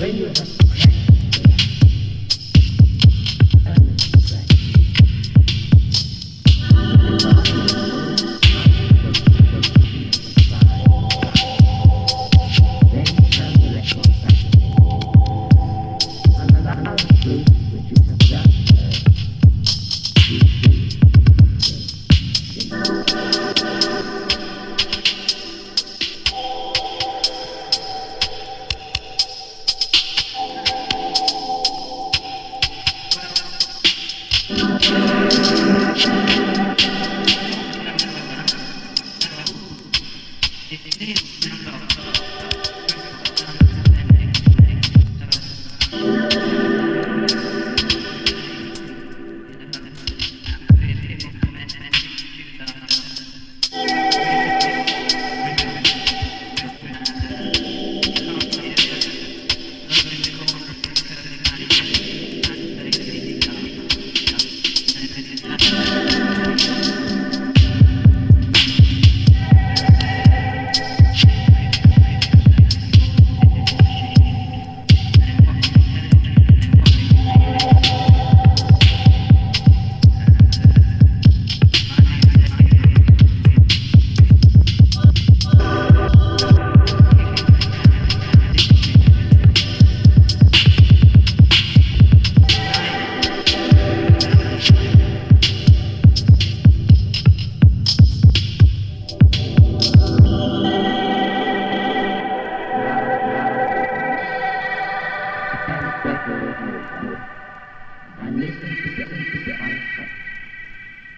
Radio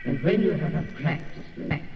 And when you have a back.